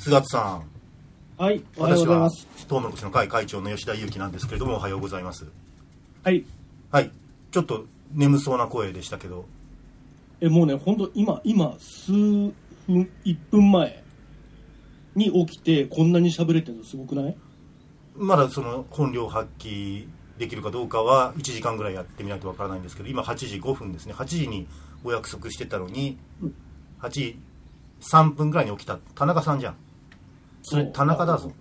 菅津さん。はい、おはよう私はございます。トウモロコシの会会長の吉田裕樹なんですけれどもおはようございます。はい。はい。ちょっと眠そうな声でしたけど。え、もうね、本当今、今、数分、1分前に起きて、こんなに喋れてるのすごくない？まだその本領発揮できるかどうかは1時間ぐらいやってみないとわからないんですけど今8時5分ですね。8時にお約束してたのに8時3分ぐらいに起きた。田中さんじゃんそれ田中だぞ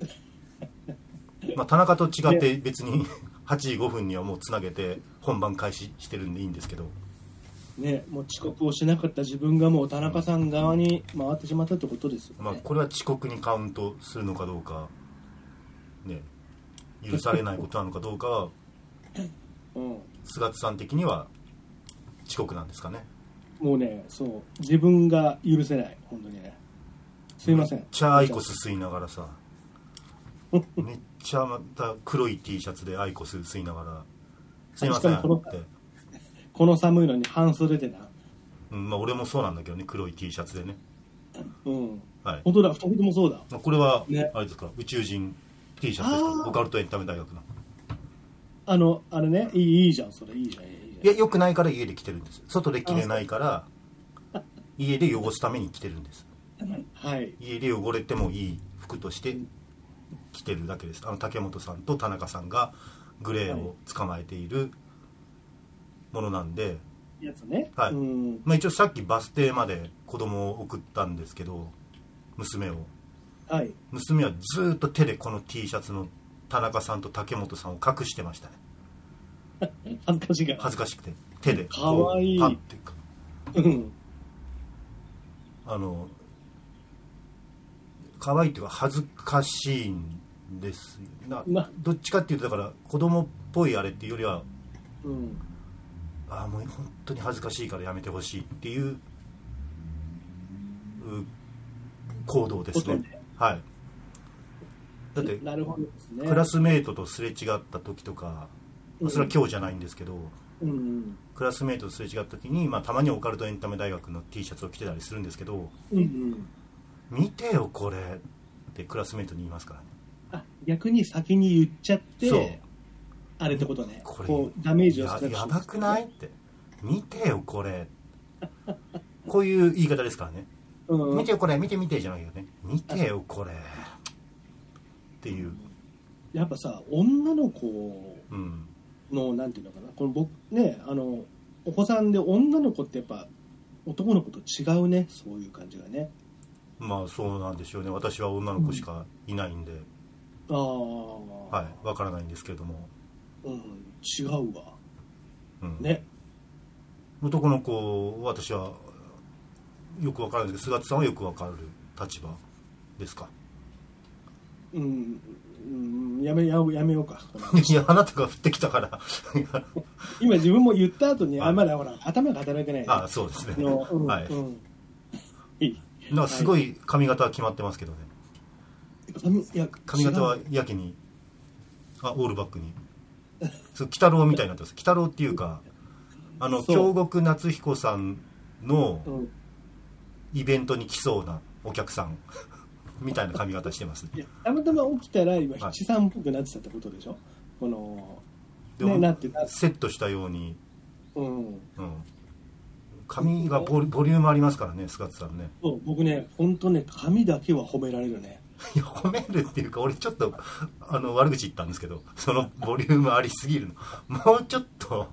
まあ田中と違って別に 8時5分にはもうつなげて本番開始してるんでいいんですけどね、もう遅刻をしなかった自分がもう田中さん側に回ってしまったってことですよね。まあ、これは遅刻にカウントするのかどうか、ね、許されないことなのかどうかは うん。菅津さん的には遅刻なんですかねもうね、そう、自分が許せない、本当にね。すいません。めっちゃアイコス吸いながらさ。めっちゃまた黒い T シャツでアイコス吸いながら「すいません」このって、この寒いのに半袖でな。うんまあ、俺もそうなんだけどね黒い T シャツでね。うん。はい。本当だ、二人ともそうだ。まあこれは、ね。あれですか宇宙人 T シャツですか？オカルトエンタメ大学の。あの、あれね、いいいいじゃん、それ、いいじゃん、い。やよくないから家で着てるんです。外で着れないから家で汚すために着てるんですはい。家で汚れてもいい服として着てるだけですあの竹本さんと田中さんがグレーを捕まえているものなんで、やつね。はいうん。まあ、一応さっきバス停まで子供を送ったんですけど娘をはい。娘はずーっと手でこの T シャツの田中さんと竹本さんを隠してましたね 恥ずかしいから。恥ずかしくて手でかわいいこうパッてうん。あの可愛いっていうか恥ずかしいんですななどっちかっていうとだから子供っぽいあれっていうよりはうん。ああもう本当に恥ずかしいからやめてほしいっていうう行動ですねはいだってなるほどですね。クラスメートとすれ違った時とか、うんそれは今日じゃないんですけどうんうん。クラスメートとすれ違った時に、まあ、たまにオカルトエンタメ大学の T シャツを着てたりするんですけどうんうん。「見てよこれ」ってクラスメートに言いますからね。あ、逆に先に言っちゃって、あれってことね。これこう、ダメージをや少なくやばくないって。見てよこれ。こういう言い方ですからね。うん。見てよこれ。見て見てじゃないよね。見てよこれ。っていう。やっぱさ、女の子うん。の、なんていうのかな、この僕、ね、あの、お子さんで女の子ってやっぱ、男の子と違うね、そういう感じがね。まあそうなんでしょうね。私は女の子しかいないんで、ああ。はい。わからないんですけれども、うん、違うわ。うん。ね。男の子私はよくわからないですけど菅津さんはよくわかる立場ですか？うん、うん、やめ、ややめようか。こ のいやあなたが降ってきたから。今自分も言った後に、はい。あ、まだほら、頭が働いてない。あそうですね。の、うん、はい。うん。いい。なんかすごい髪型は決まってますけどね。髪いや髪型はやけにあオールバックに。そう鬼太郎みたいになってます。鬼太郎っていうかあの京極夏彦さんのうん、イベントに来そうなお客さん みたいな髪型してます。たまたま起きたら今はい。七三っぽくなってたってことでしょ？このでもねなってたセットしたように、うん。うん、髪がボリボリュームありますからね菅津さんね。そう僕ね本当ね髪だけは褒められるね。いや褒めるっていうか俺ちょっとあの悪口言ったんですけどそのボリュームありすぎるの。もうちょっと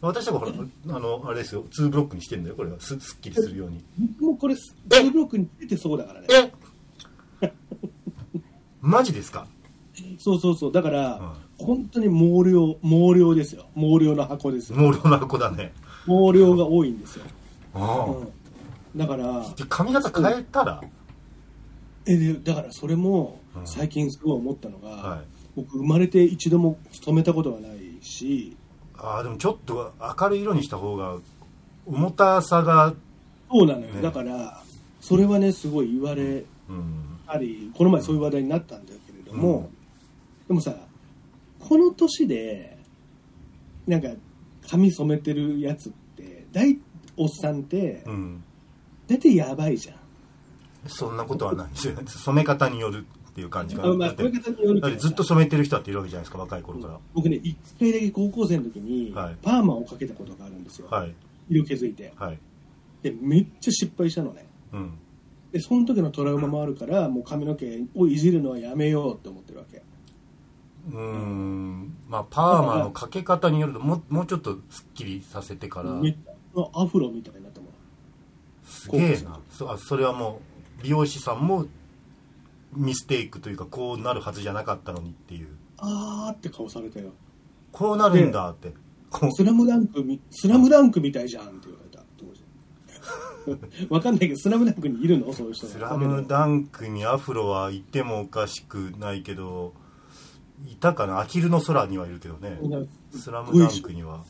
私とかほらあのあれですよ2ブロックにしてんだよこれは。すすっきりするように。僕もこれ2ブロックに出てそうだからね。え？マジですか？そうそうそう。だから、本当に毛量毛量ですよ。毛量の箱ですよ。毛量の箱だね。毛量が多いんですよ、うん、だからで髪型変えたら、えでだからそれもうん。最近すごい思ったのが、はい。僕生まれて一度も染めたことがないしああでもちょっと明るい色にした方が重たさがそうなのよ、ね。だからそれはねすごい言われうん。たりこの前そういう話題になったんだけれども、うん。でもさこの年でなんか髪染めてるやつって大おっさんってうん。大体やばいじゃん。そんなことはない。ですよね染め方によるっていう感じかあまあ染め方によるけど。だってずっと染めてる人だっているわけじゃないですか若い頃から、僕ね一回だけ高校生の時にはい。パーマをかけたことがあるんですよ、はい。色気づいて。はい。でめっちゃ失敗したのね。うん。でその時のトラウマもあるからもう髪の毛をいじるのはやめようって思ってるわけ。うーん。まあパーマのかけ方によるともうもうちょっとすっきりさせてから。めっちゃアフロみたいになったもんすげえな。そあそれはもう美容師さんもミステイクというかこうなるはずじゃなかったのにっていう。あーって顔されたよ。こうなるんだって。スラムダンクみスラムダンクみたいじゃんって言われた当時。わかんないけどスラムダンクにいるの？そういう人がスラムダンクにアフロはいてもおかしくないけどいたかな？アヒルの空にはいるけどね。スラムダンクには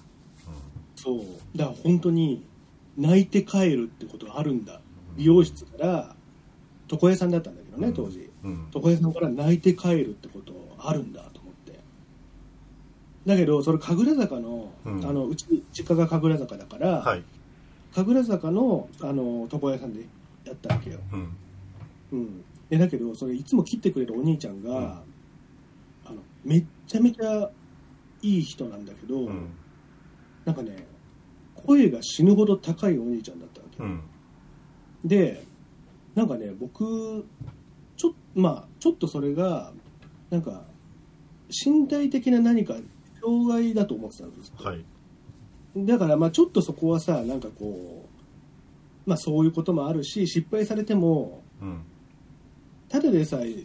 そう。だから本当に泣いて帰るってことがあるんだ。美容室から床屋さんだったんだけどね当時。うん。床屋さんから泣いて帰るってことあるんだと思って。だけどそれ神楽坂の,、うん。あのうち実家が神楽坂だから、はい。神楽坂のあの床屋さんでやったわけよ、うん。うん、でだけどそれいつも切ってくれるお兄ちゃんが、うん。あのめっちゃめちゃいい人なんだけど、うん。なんかね声が死ぬほど高いお兄ちゃんだったわけ、うん。でなんかね僕ちょ,、まあ、ちょっとそれがなんか身体的な何か障害だと思ってたんですよ、はい。だからまあちょっとそこはさなんかこう、まあ、そういうこともあるし失敗されてもうん。ただでさえ、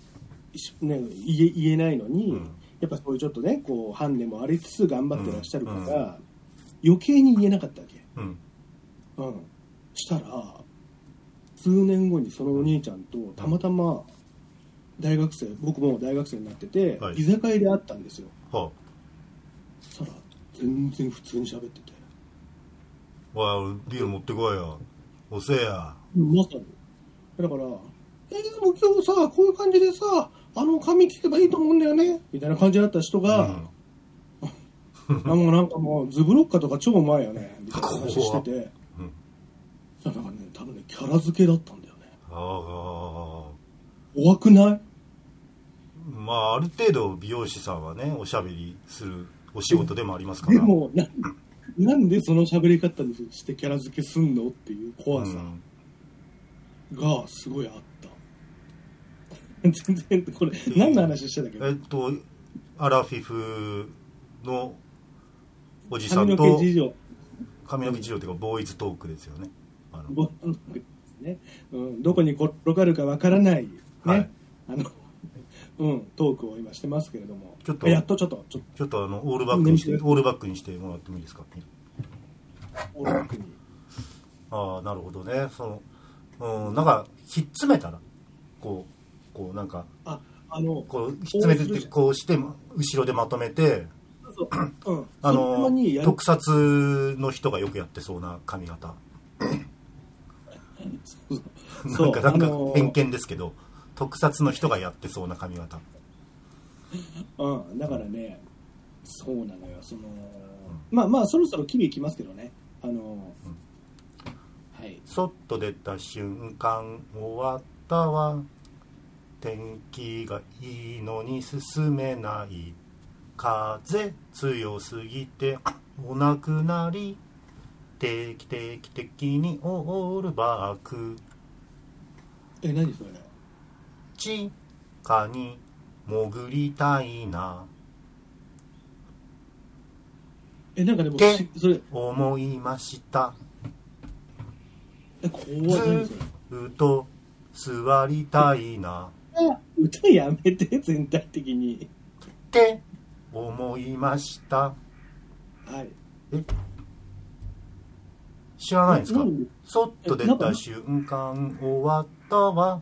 しね、言えないのに、うん。やっぱそういうちょっとねこうハンデもありつつ頑張ってらっしゃるから、余計に言えなかったわけ、うん。うん、したら数年後にそのお兄ちゃんとたまたま大学生僕も大学生になってて、はい。居酒屋で会ったんですよ。はそしたら全然普通に喋ってて。あわあビール持ってこいよ。おせえや。まさに。だから「えでも今日さこういう感じでさあの髪切ればいいと思うんだよね」みたいな感じだった人が、うん あもうなんかもうズブロッカとか超うまいよねみたいな話してて。うん。なんかね多分ねキャラ付けだったんだよね。あ怖くない？あまあある程度美容師さんはねおしゃべりするお仕事でもありますから。でもななんでその喋り方にしてキャラ付けすんのっていう怖さうん。がすごいあった、全然これ何の話してたっけ？えっとアラフィフのおじさ髪んとの毛事情。髪の毛事情というかボーイズトークですよね。あの。ボね。うん、どこに転がるかわからない、ね。はい。あのうん、トークを今してますけれども。ちょっと。やっとちょっとちょっちょっとあのオールバックにしてねオールバックにしてもらってもいいですか？とオールバックに。ああなるほどね。そのうんなんかひっつめたらこうこうなんかああのこうひっつめてってこうして後ろでまとめてそう、うん、あその特撮の人がよくやってそうな髪型。そうなんかなんかあのー偏見ですけど特撮の人がやってそうな髪型。うん、だからねそうなのよ。そのまあまあそろそろキビいきますけどね。あの、はい。そっと出た瞬間終わったわ。天気がいいのに進めない風強すぎてお亡くなり定期的的にオールバック。え何それ？地下に潜りたいな。えなんかでもそれ。思いました。え怖い。何それ？ずっと座りたいな。あ歌やめて全体的に。って思いました。はい。え？知らないんですか？そっと出た瞬間終わったわ。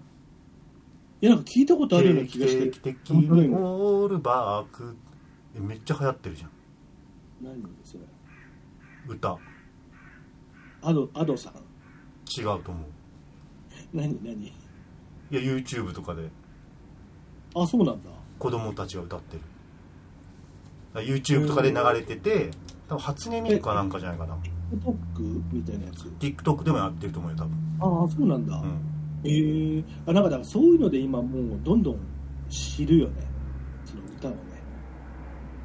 いやなんか聞いたことあるような気がして。的的にオールバック。えめっちゃ流行ってるじゃん。何それ？歌。アドアドさん。違うと思う。何何？いや YouTube とかで。あそうなんだ。子供たちが歌ってる YouTube とかで流れてて多分初音ミクかなんかじゃないかな。TikTok みたいなやつ？TikTok でもやってると思うよ多分。ああそうなんだ、うん。ええあなんかだからそういうので今もうどんどん知るよね。その歌をね。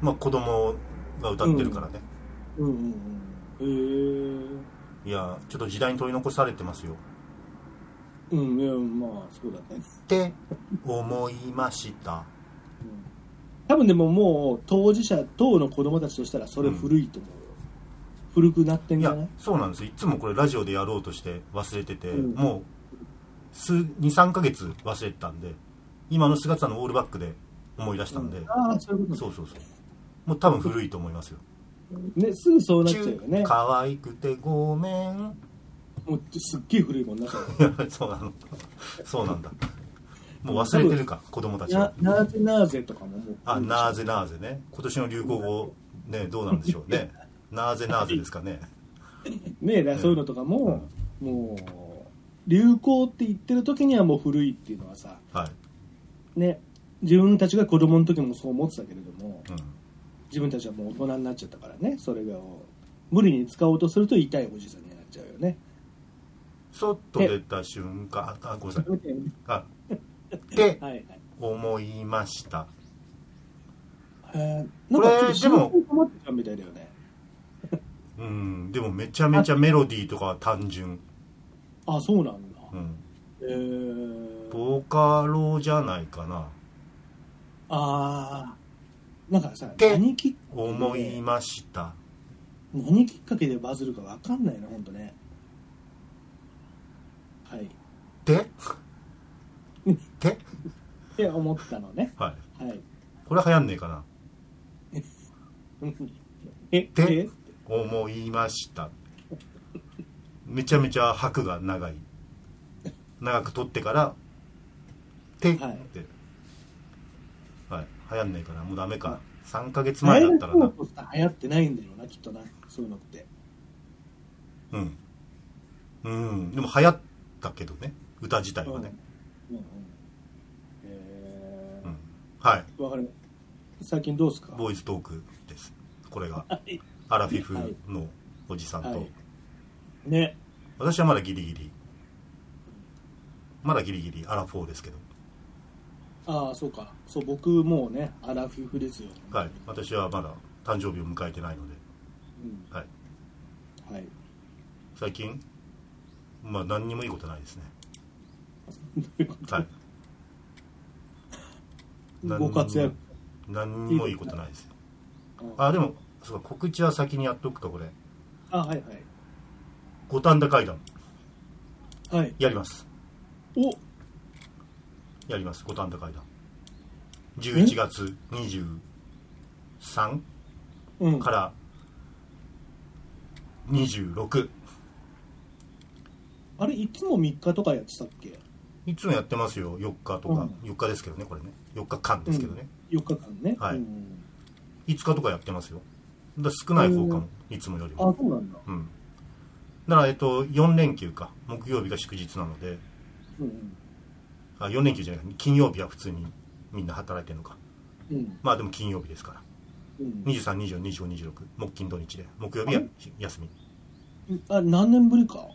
まあ子供が歌ってるからね、うんうんうん。へえいやちょっと時代に取り残されてますよ。うんいやまあそうだね、って思いました。うん、多分でももう当事者当の子供たちとしたらそれ古いと思うよ、古くなってんじゃない？そうなんですいつもこれラジオでやろうとして忘れてて、うん。もう23ヶ月忘れてたんで今の菅さんのオールバックで思い出したんで、うん。ああそういうことそうそうそう。もう多分古いと思いますよ。ねすぐそうなっちゃうよね。可愛くてごめん。もうすっげえ古いもんな そうなの。そうなんだもう忘れてるか子供たちはななぜなぜとかももう。あなぜなぜね。今年の流行語ねどうなんでしょうね。なぜなぜですかね。ねえそういうのとかも、もう流行って言ってる時にはもう古いっていうのはさはい、ね自分たちが子供の時もそう思ってたけれどもうん、自分たちはもう大人になっちゃったからねそれが無理に使おうとすると痛いおじさんになっちゃうよね。外出た瞬間。あごめんなさい。あって思いました。えーなんかちょっとこれでも仕事困ってたみたいだよね。うんでもめちゃめちゃメロディーとかは単純、あそうなんだ、うん、えー、ボカロじゃないかな。ああなんかさて何きっかけで思いました。何きっかけでバズるかわかんないな本当ね。はい。で？でって思ったのね。はい。はい。これ流行んねえかな？え？で？え？思いました。めちゃめちゃ拍が長い。長く取ってから「て」って。ははい。い、流行んねえかなもうダメか。3ヶ月前だったらな。流行ってないんだろうなきっとな。そういうのって。うん。うん。でも流行ったけどね。歌自体はね。うんうんはい。ー、わかる。最近どうですか？ボーイズトークです。これが。はい。アラフィフのおじさんと、はい。ね。私はまだギリギリ。まだギリギリアラフォーですけど。ああそうか。そう僕もうねアラフィフですよ。はい。私はまだ誕生日を迎えてないので、うん。はい、はい。最近まあ何にもいいことないですね。どういうこと？はいご活躍。何にもいいことないですよ。ああでもそうか告知は先にやっとくかこれ。あはい五反田会談。はい。はいやります。お。やります五反田会談。11月23うん。から26あれいつも3日とかやってたっけ？いつもやってますよ4日とか、4日ですけどねこれね4日間ですけどね、4日間ね。はい。うん。5日とかやってますよ。だ少ない方かもいつもよりあもそうなんだ。うん。だからえっと4連休か。木曜日が祝日なので。うんあ4連休じゃない金曜日は普通にみんな働いてるのか。うん。まあでも金曜日ですから。うん。23242526木金土日で。木曜日は休み。うん。あ何年ぶりか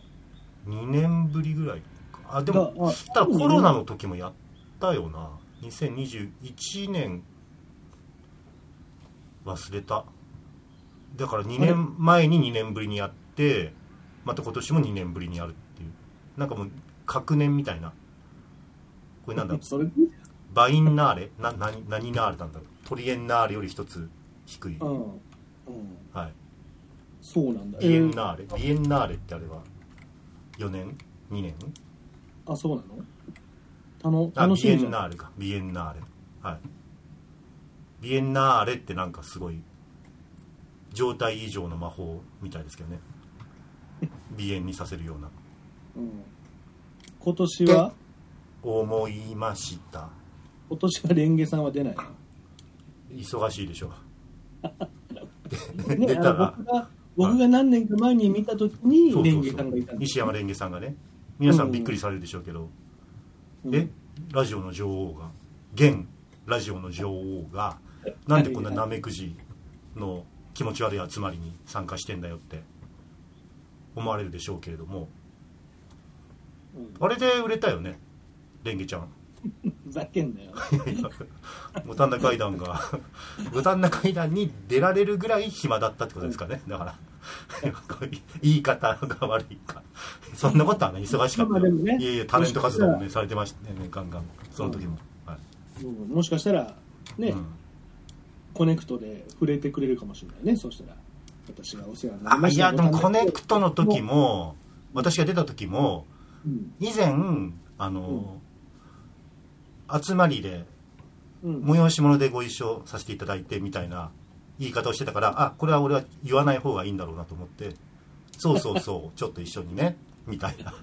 ？2年ぶりぐらいか。あでもただコロナの時もやったよな2021年忘れた。だから2年前に2年ぶりにやってまた今年も2年ぶりにやるっていう。なんかもう隔年みたいな。これなんだ？それバインナーレ？な何何ナーレなんだろう？トリエンナーレより一つ低い、うんうん。はい、そうなんだ。ビエンーナーレ、ビエンナーレってあれは4年？2年？あそうなの？あビエン楽しみじゃん。ナーレか。ビエンナーレ。はい。ビエンナーレってなんかすごい状態異常の魔法みたいですけどね。鼻炎にさせるような。うん。今年は？思いました。今年はレンゲさんは出ない忙しいでしょの、ね、出たら。僕が何年か前に見た時にレンゲさんがいうたんです西山レンゲさんがね。皆さんびっくりされるでしょうけど、うんえラジオの女王が現ラジオの女王がなんでこんなナメクジの気持ち悪い集まりに参加してんだよって思われるでしょうけれども。あれで売れたよねレンゲちゃん。ふざけんなよ。五反田階段が五反田階段に出られるぐらい暇だったってことですかね。だから 言い方が悪いか。そんなことはね忙しかったねいやいやタレント活動もねされてましたねガンガン。その時も、はい。うんもしかしたら、ね、うん。コネクトで触れてくれるかもしれないね、そしたら。私がお世話になりましたあいやでもコネクトの時、も私が出た時もうん。以前あの、集まりでうん。催し物でご一緒させていただいてみたいな言い方をしてたからあこれは俺は言わない方がいいんだろうなと思ってそうそうそう ちょっと一緒にねみたいな。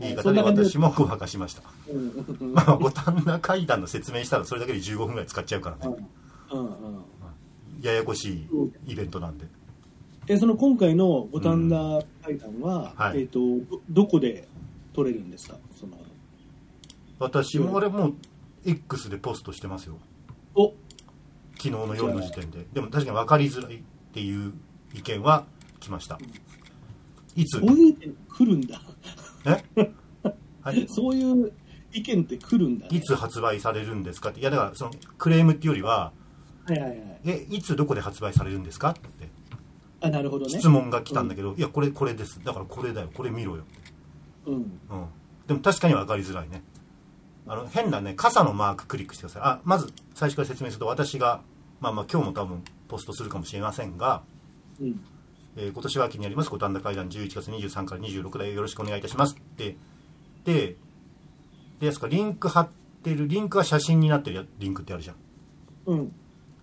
言い方で私もごまかしました。うん。うんうんまあ五反田階段の説明したらそれだけで15分ぐらい使っちゃうからね。うんうんややこしいイベントなんで。えその今回の五反田会談は、はい。えっ、とどどこで撮れるんですか？その。私も俺もう X でポストしてますよ。お昨日の夜の時点で。でも確かに分かりづらいっていう意見は来ました。いつ？そういう意見来るんだ。え？はい。そういう意見って来るんだ、ね、いつ発売されるんですか？っていやだからそのクレームっていうよりははいはいはい。えいつどこで発売されるんですか？って。あなるほどね。質問が来たんだけど、いやこれこれです。だからこれだよ。これ見ろよ、うん。うん、でも確かに分かりづらいね。あの変なね傘のマーククリックしてください。あまず最初から説明すると私がまあまあ今日も多分ポストするかもしれませんが、うん。えー今年は秋にあります五反田会談11月23から26でよろしくお願いいたしますって。ででやつかリンク貼ってるリンクは写真になってるやリンクってあるじゃん。うん。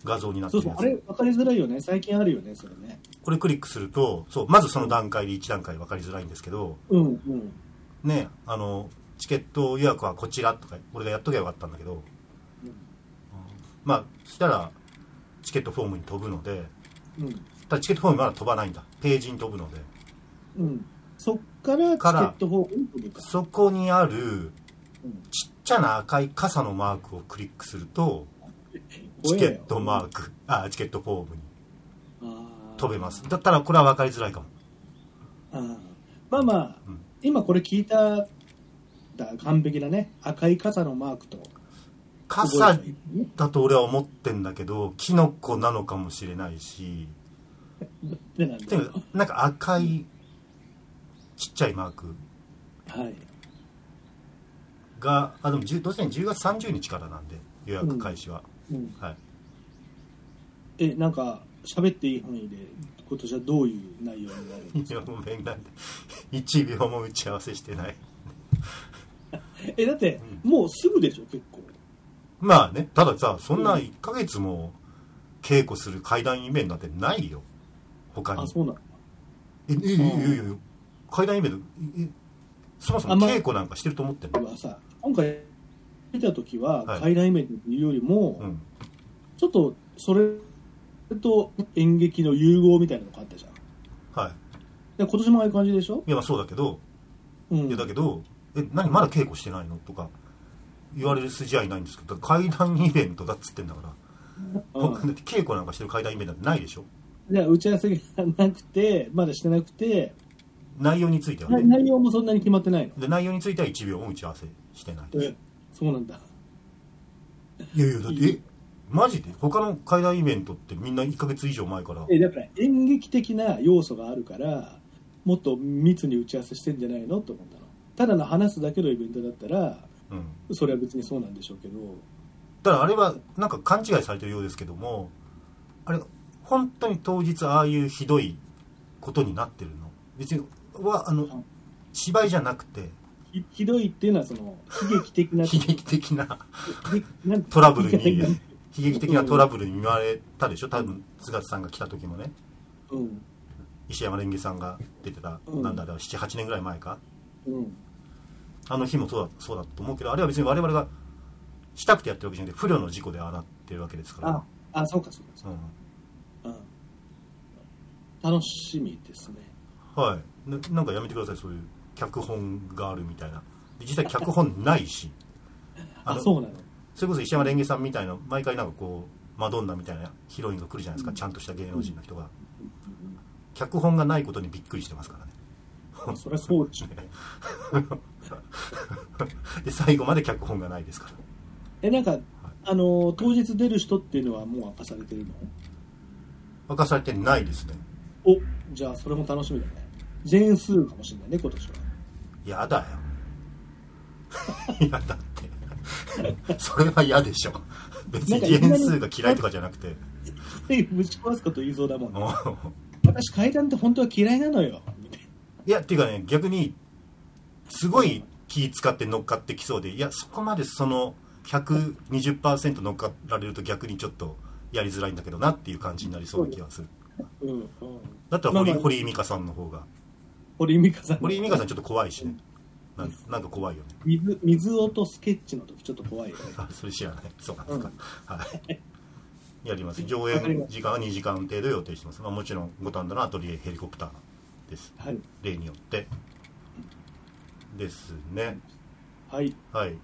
画像になってるそうそうあれ分かりづらいよね。最近あるよねそれね。これクリックするとそうまずその段階で1段階分かりづらいんですけどうんうん。ねあのチケット予約はこちらとか俺がやっときゃよかったんだけど、まあそしたらチケットフォームに飛ぶのでうん。ただチケットフォームまだ飛ばないんだ。ページに飛ぶので。うん。そっからチケからットフォームに飛ぶか。そこにあるうん。ちっちゃな赤い傘のマークをクリックするとチケットマークあチケットフォームに飛べます。だったらこれは分かりづらいかも。あー。まあまあ、うん。今これ聞いただ完璧なね。赤い傘のマークと傘だと俺は思ってんだけどキノコなのかもしれないし。でもなんか赤いちっちゃいマーク。はい。があでも10どうせ10月30日からなんで予約開始は、うん、はい。えなんか喋っていい範囲で今年はどういう内容になるんですいやかごめんなんで1秒も打ち合わせしてない。えだって、もうすぐでしょ結構まあねたださそんな1ヶ月も稽古する怪談イベントなんてないよ。他に。あそうなの。えいやいやいやいや怪談イベントえそもそもあま稽古なんかしてると思ってんの、はさ今回見た時ははい。怪談イベントっていうよりも、うん。ちょっとそれと演劇の融合みたいなのがあったじゃん。はい。で今年もああいう感じでしょ、いやまあそうだけど。うん、いやだけどえ何まだ稽古してないの？とか言われる筋合いないんですけど怪談イベントだっつってんだから、うん。稽古なんかしてる怪談イベントなんてないでしょ？じゃあ打ち合わせがなくてまだしてなくて内容についてはね。内容もそんなに決まってないの。で内容については1秒も打ち合わせしてない。ですえそうなんだ。いやいやだってえマジで？他の怪談イベントってみんな1ヶ月以上前から。えだから演劇的な要素があるからもっと密に打ち合わせしてんじゃないの？と思ったの。ただの話すだけのイベントだったらうん。それは別にそうなんでしょうけど。ただあれはなんか勘違いされてるようですけどもあれ本当に当日ああいうひどいことになってるの？別にはあの芝居じゃなくて。ひひどいっていうのはその悲劇的な。悲劇的な。トラブルに悲劇的な。トラブルに見舞われたでしょ？多分津さんが来た時もね。うん。石山レンゲさんが出てた、うん。なんだあれは78年ぐらい前か？うんあの日もそうだそうだと思うけどあれは別に我々がしたくてやってるわけじゃなくて不慮の事故でああなってるわけですから。ああそうかそうかそううん。か、うん、楽しみですね。はい。ななんかやめてくださいそういう脚本があるみたいな。で実際脚本ないし。の あそうなの。それこそ石山レンゲさんみたいな毎回なんかこうマドンナみたいなヒロインが来るじゃないですか、ちゃんとした芸能人の人が。脚本がないことにびっくりしてますからねそりゃそうでしょ で最後まで脚本がないですから。えなんかあの当日出る人っていうのはもう明かされてるの？明かされてないですね。おじゃあそれも楽しみだね。ジェーン・スーかもしれないね今年は。やだよ。やだって。それは嫌でしょ。別にジェーンスーが嫌いとかじゃなくて。ぶち壊すこと言いそうだもんね。うん私階段って本当は嫌いなのよいいやっていうかね逆にすごい気使って乗っかってきそうでいやそこまでその120%乗っかられると逆にちょっとやりづらいんだけどなっていう感じになりそうな気がする。なうんうん。だったら堀,、堀井美香さんの方が。堀井美香さん。堀井美香さんちょっと怖いしね。なんなんか怖いよね。水水音スケッチの時ちょっと怖いよね。あそれ知らない。そうなんですか、うん。はい。やります。上演時間は2時間程度予定してます、まあ、もちろん五反田のアトリエヘリコプターです。はい。例によって。ですね。はい。はい。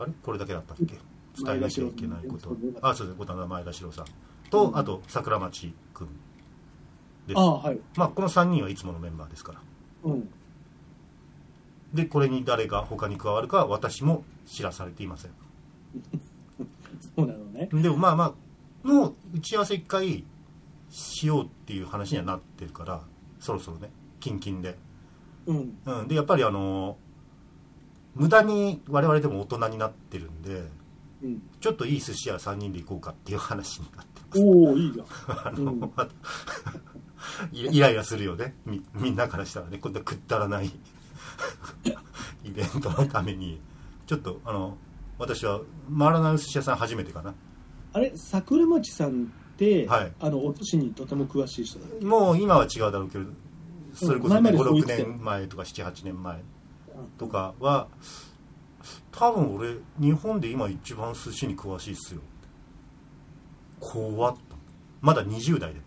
あれ？これだけだったっけ？伝えなきゃいけないこと。あそうです五反田前田史郎さん。と、うん。あと桜町くんです。ああはい。まあこの3人はいつものメンバーですから。うん。でこれに誰が他に加わるかは私も知らされていません。そうなのね。でもまあまあもう打ち合わせ一回しようっていう話にはなってるからそろそろねキンキンで、うん。うん、でやっぱりあの無駄に我々でも大人になってるんでうん。ちょっといい寿司屋3人で行こうかっていう話になってます。おおいいじゃん。あの、うん。イイライラするよね。みみんなからしたらね。こんなくったらない イベントのために。ちょっとあの私は回らないお寿司屋さん初めてかな。あれ桜町さんって、はい。あのお寿司にとても詳しい人だっもう今は違うだろうけどそれこそ、ね前までそう言って56たよ年前とか78年前とかは多分俺日本で今一番寿司に詳しいっすよ。怖っと。まだ20代で、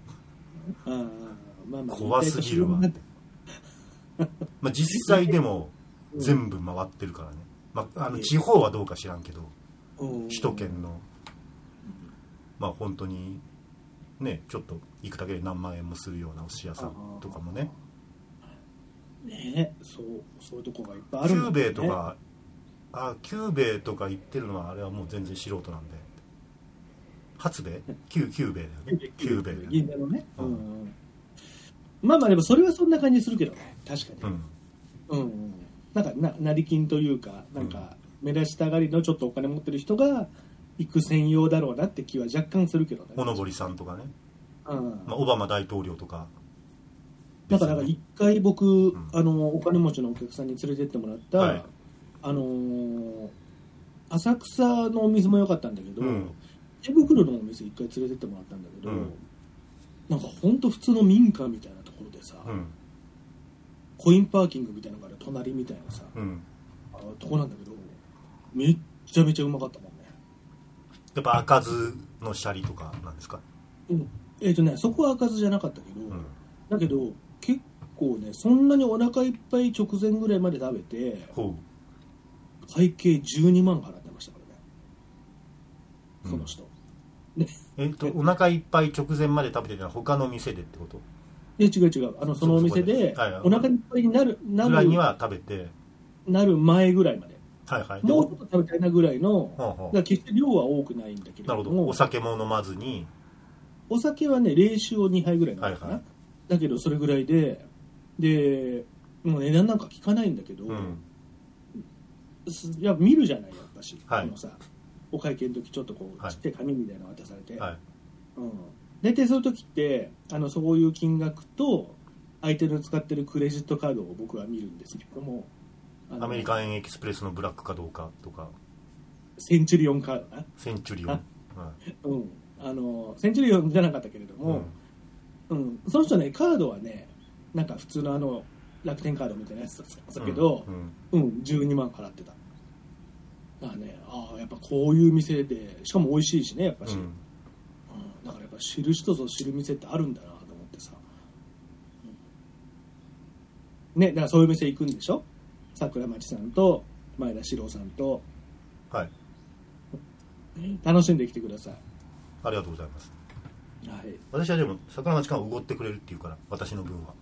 まあまあ怖すぎるわ。まあ、実際でも全部回ってるからね、まあ、あの地方はどうか知らんけどうん。首都圏のまあ本当にねちょっと行くだけで何万円もするようなお寿司屋さんとかもね。ねそうそういうとこがいっぱいあキるんだね。ューベイとかあキューベイとか言ってるのはあれはもう全然素人なんで。初米キューキューベイだよね。キューベイだよね。銀座のね、ううん。んまあまあでもそれはそんな感じするけどね。確かに、うん。うんうん。なんかな成金というかなんか目立ちたがりのちょっとお金持ってる人が行く専用だろうなって気は若干するけどね。おのぼりさんとかね、うん。まあ、オバマ大統領とか。だからなんか一回僕、ん。あのお金持ちのお客さんに連れてってもらった、はい。あのー浅草のお店も良かったんだけど、うん。池袋のお店一回連れてってもらったんだけど、うん。なんか本当普通の民家みたいなところでさ、うん。コインパーキングみたいなのがある隣みたいなさ、とこなんだけどめっちゃめちゃうまかったもん。ね、やっぱ開かずのシャリとかなんですか？うん、えっ、とねそこは開かずじゃなかったけど、うん。だけど結構ねそんなにお腹いっぱい直前ぐらいまで食べてほ会計12万払ってましたからね。うんその人、でうえっとお腹いっぱい直前まで食べてたのは他の店でってこと？いや違う違う。あのそのお店でお腹いっぱいになるなるぐらいには食べて。なる前ぐらいまではいはい。でもうちょっと食べたいなぐらいのほうほう。だから決して量は多くないんだけれなるどもほど。お酒も飲まずに。お酒はね冷酒を2杯ぐらい飲んだかな、はいはい。だけどそれぐらいででもう値段なんか聞かないんだけど、うん。すいや見るじゃないやっぱし、はい。あのさお会計の時ちょっとこうはい。ちっちゃい紙みたいなの渡されて、はい。うん、大体そういう時ってあのそういう金額と相手の使ってるクレジットカードを僕は見るんですけどもアメリカンエキスプレスのブラックかどうかとか。センチュリオンカードな、センチュリオン、あはい。うん、あのセンチュリオンじゃなかったけれども、うん。その人ねカードはねなんか普通のあの楽天カードみたいなやつだったけど、うんうん、12万払ってた。だからね、ああ、やっぱこういう店で、しかも美味しいしね、やっぱし。ううんん。だからやっぱ知る人ぞ知る店ってあるんだなと思ってさ。うん。ね、だからそういう店行くんでしょ？桜町さんと前田史郎さんとはい。楽しんできてください。ありがとうございます。はい。私はでも桜町館はおごってくれるっていうから私の分は。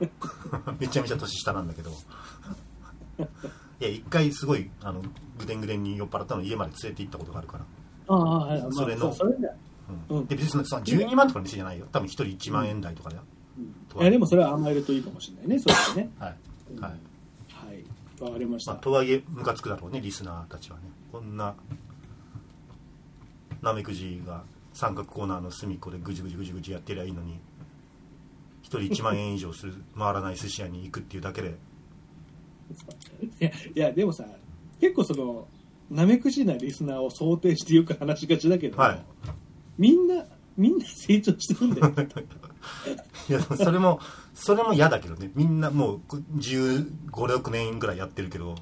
めちゃめちゃ年下なんだけど。いや一回すごいあのぐでんぐでんに酔っ払ったの家まで連れて行ったことがあるから、ああはい、まあ、それのそれだうん。うん。で別にその12万とかの店じゃないよ。多分1人1万円台とかだよ、いやでもそれは甘えるといいかもしれないね。それはね。はい、はいはいわかりました、まあ、とはいえムカつくだろうねリスナーたちはね。こんななめくじが三角コーナーの隅っこでぐじぐじぐじぐじやってりゃいいのに1人1万円以上する回らない寿司屋に行くっていうだけで。いやいやでもさ結構そのなめくじなリスナーを想定してよく話しがちだけど、はい。みんなみんな成長してるんだよ。いやそれもそれも嫌だけどね。みんなもう1 5 6年ぐらいやってるけど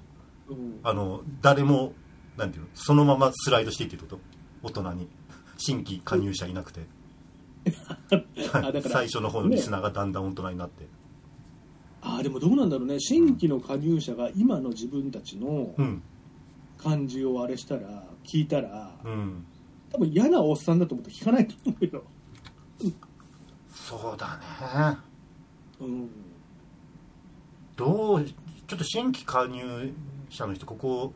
うん。あの誰もなんていうのそのままスライドしていってること？大人に。新規加入者いなくて。最初の方のリスナーがだんだん大人になって、あでもどうなんだろうね。新規の加入者が今の自分たちのうん。感じをあれしたら聞いたらうん。多分嫌なおっさんだと思って聞かないと思うよ、そうだね。うん、どうちょっと新規加入者の人ここ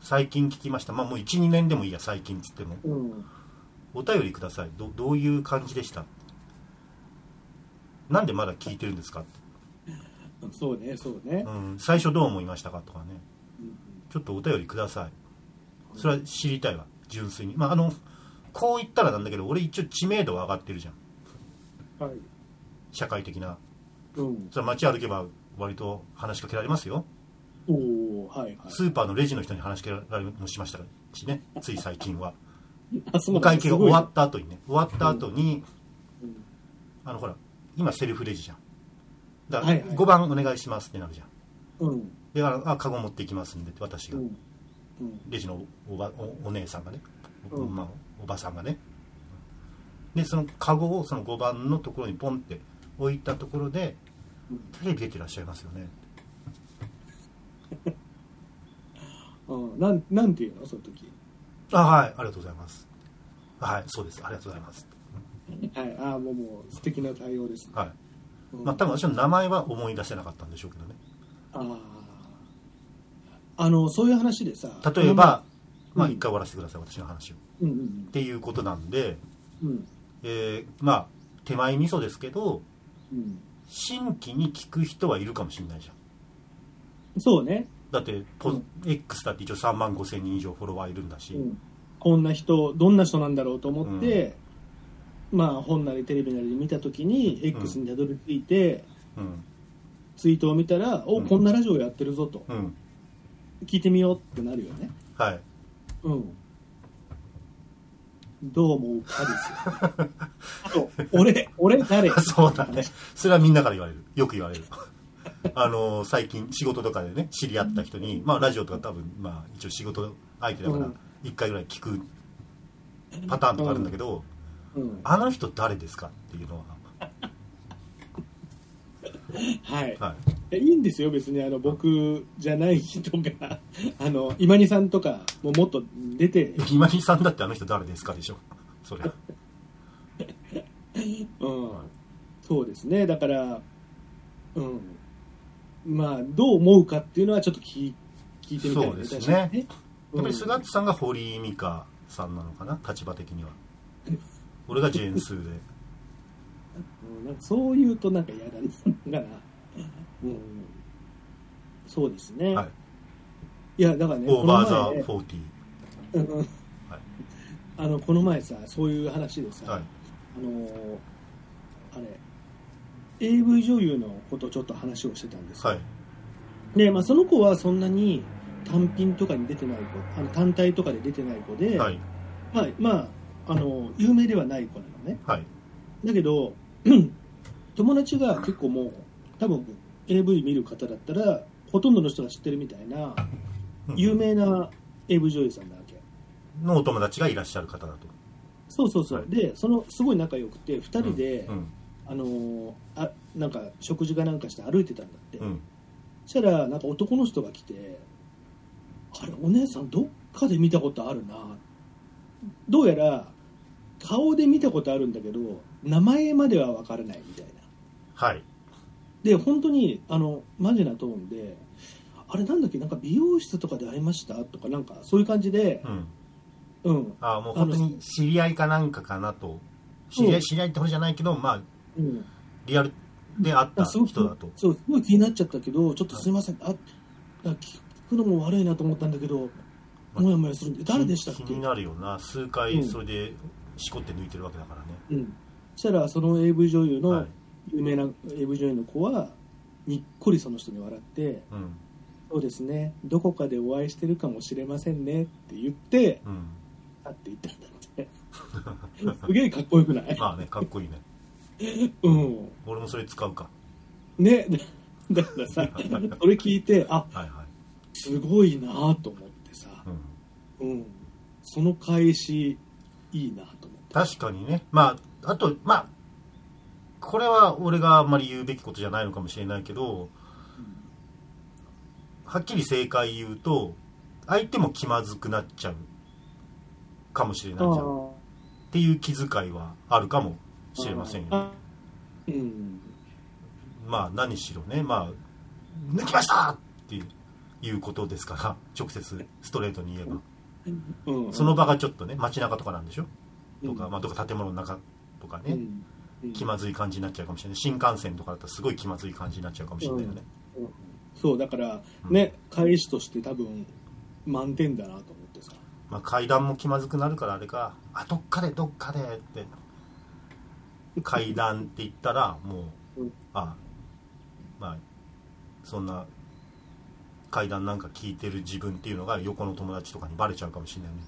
最近聞きました。まあもう12年でもいいや最近っつっても。うん、お便りください。どどういう感じでした？なんでまだ聞いてるんですか、そうねそうね。う、ん、最初どう思いましたかとかね。うんちょっとお便りください。それは知りたいわ。純粋に。まああのこう言ったらなんだけど俺一応知名度は上がってるじゃん。はい。社会的なうん、それは街歩けば割と話しかけられますよ。おおはいはい。スーパーのレジの人に話しかけられもしましたしね。つい最近は。お会計が終わっった後にね。終わった後に、うん。あのほら今セルフレジじゃん。だからはいはい。5番お願いしますってなるじゃん。うん。でああカゴ持っていきますんでって私が、うん。うん。レジのおばおお姉さんがね、おうん。まあ、おばさんがね。でそのカゴをその5番のところにポンって置いたところでうんテレビ出てらっしゃいますよね。うんなんなんていうの？その時。あはい。ありがとうございます。はいそうです。ありがとうございます。はいああもうもう素敵な対応ですね、はい。うん。まあ多分私の名前は思い出せなかったんでしょうけどね。あああのそういう話でさ例えばまあうん。一回終わらせてください。私の話を。っうんうん。ていうことなんで、うん。えーまあ手前味噌ですけどうん新規に聞く人はいるかもしれないじゃん。そうね、だってポ、うん。X だって一応3万5千人以上フォロワーいるんだし、うん、こんな人どんな人なんだろうと思って、まあ本なりテレビなりで見た時に X にたどり着いて、うん。ツイートを見たら、おうん。こんなラジオやってるぞと、うん。聞いてみようってなるよね。はい。うんどう思うかですよ。あと俺俺誰？そうだね。それはみんなから言われる。よく言われる。あの最近仕事とかでね知り合った人に、まあラジオとか多分まあ一応仕事相手だからうん。1回ぐらい聞くパターンとかあるんだけど、うん。あの人誰ですかっていうのは。はい。はいいいいんですよ別にあの僕じゃない人が あの今にさんとかももっと出て、今井さんだってあの人誰ですかでしょそりゃ うん、そうですね。だからうん。まあどう思うかっていうのはちょっと聞い聞いてみたいそうですね。確かにやっぱりうん菅地さんが堀井美香さんなのかな？立場的には。俺がジェーンスーで。うん。なんかそう言うとなんか嫌だなだから、うん、そうですね、はい。い、やだからねオーバーザこの前フォーティうんあのこの前さそういう話でさ、はい。あのーあれ AV 女優のことをちょっと話をしてたんですよ、はい。で、まあ、その子はそんなに単品とかに出てない子あの単体とかで出てない子で、はい。まあまあ、あの有名ではない子なのね。はい。だけど 友達が結構もう多分 AV 見る方だったらほとんどの人が知ってるみたいなうん。有名な AV 女優さんなわけ。のお友達がいらっしゃる方だと。そうそうそう、はい。でそのすごい仲良くて2人で、うん。あのーあなんか食事かなんかして歩いてたんだって、うん。そしたらなんか男の人が来て「あれお姉さんどっかで見たことあるな」どうやら顔で見たことあるんだけど名前までは分からないみたいな。はいで本当にあのマジなトーンであれなんだっけなんか美容室とかで会いましたとかなんかそういう感じでうん。うん、ああもう本当に知り合いかなんかかなと。知り合い知り合いってほどじゃないけどまあうん、リアルで会った人だと。そうすごい気になっちゃったけどちょっとすいません。ああ聞くのも悪いなと思ったんだけどまもやもやするんで誰でしたっけ？気になるよな。数う回ん。それでしこって抜いてるわけだからね、うん、そしたらその AV 女優のはい有名な AV 女優の子はにっこりその人に笑ってうん「そうですね。どこかでお会いしてるかもしれませんね」って言ってうん。去っていったんだって。すげえかっこよくない、まあねかっこいいね。うん。俺もそれ使うか。ね。だからさそれ聞いてあはいはい、すごいなと思ってさ、うん、うん、その返しいいなと思って。確かにね。まああとまあこれは俺があんまり言うべきことじゃないのかもしれないけどはっきり正解言うと相手も気まずくなっちゃうかもしれないじゃん。っていう気遣いはあるかもしれませんよね。あうん。まあ何しろね。まあ抜きましたっていうことですから直接ストレートに言えば。うん。その場がちょっとね街中とかなんでしょ？とか、うん。まあ、とか建物の中とかね、うんうん気まずい感じになっちゃうかもしれない。新幹線とかだったらすごい気まずい感じになっちゃうかもしれないよね、うん。そうだからうんね、返しとして多分満点だなと思ってさ。まあ、階段も気まずくなるからあれか。あどっかでどっかでって。階段って言ったらもう、うん。あまあそんな階段なんか聞いてる自分っていうのが横の友達とかにバレちゃうかもしれないね、